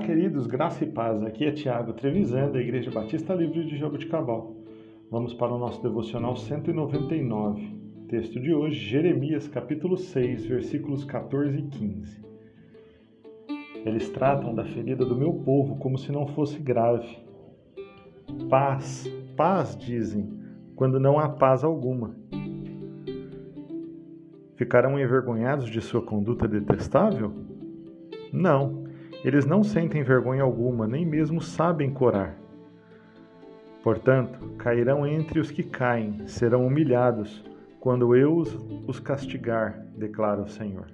queridos, graça e paz. Aqui é Tiago Trevisan, da Igreja Batista Livre de Jaboticabal. Vamos para o nosso devocional 199. Texto de hoje, Jeremias, capítulo 6, versículos 14 e 15. Eles tratam da ferida do meu povo como se não fosse grave. Paz, paz, dizem, quando não há paz alguma. Ficarão envergonhados de sua conduta detestável? Não eles não sentem vergonha alguma, nem mesmo sabem corar. Portanto, cairão entre os que caem, serão humilhados, quando eu os castigar, declara o Senhor.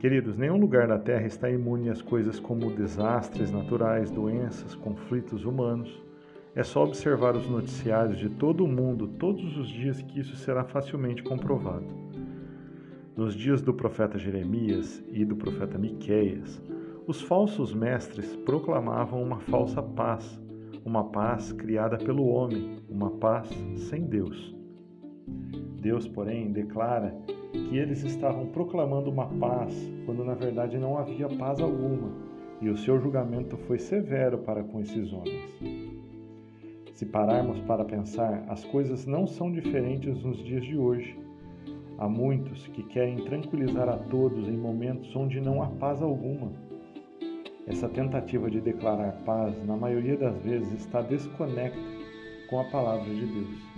Queridos, nenhum lugar da Terra está imune às coisas como desastres naturais, doenças, conflitos humanos. É só observar os noticiários de todo o mundo todos os dias que isso será facilmente comprovado. Nos dias do profeta Jeremias e do profeta Miqueias, os falsos mestres proclamavam uma falsa paz, uma paz criada pelo homem, uma paz sem Deus. Deus, porém, declara que eles estavam proclamando uma paz quando na verdade não havia paz alguma, e o seu julgamento foi severo para com esses homens. Se pararmos para pensar, as coisas não são diferentes nos dias de hoje. Há muitos que querem tranquilizar a todos em momentos onde não há paz alguma. Essa tentativa de declarar paz, na maioria das vezes, está desconecta com a palavra de Deus.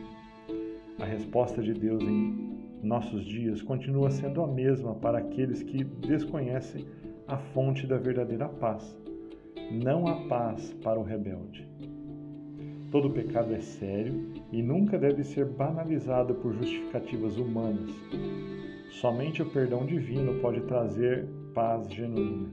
A resposta de Deus em nossos dias continua sendo a mesma para aqueles que desconhecem a fonte da verdadeira paz. Não há paz para o rebelde. Todo pecado é sério e nunca deve ser banalizado por justificativas humanas. Somente o perdão divino pode trazer paz genuína.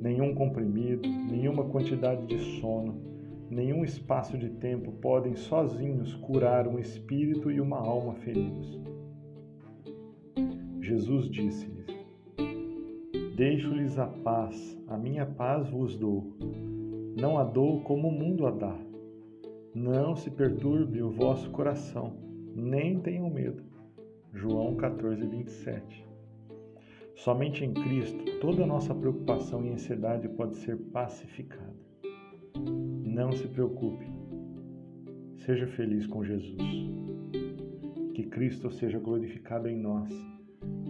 Nenhum comprimido, nenhuma quantidade de sono, nenhum espaço de tempo podem sozinhos curar um espírito e uma alma feridos. Jesus disse-lhes: Deixo-lhes a paz, a minha paz vos dou. Não a dou como o mundo a dá. Não se perturbe o vosso coração, nem tenham medo. João 14, 27. Somente em Cristo toda nossa preocupação e ansiedade pode ser pacificada. Não se preocupe. Seja feliz com Jesus. Que Cristo seja glorificado em nós.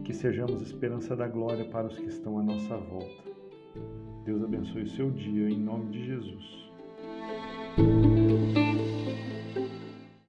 Que sejamos esperança da glória para os que estão à nossa volta. Deus abençoe o seu dia em nome de Jesus.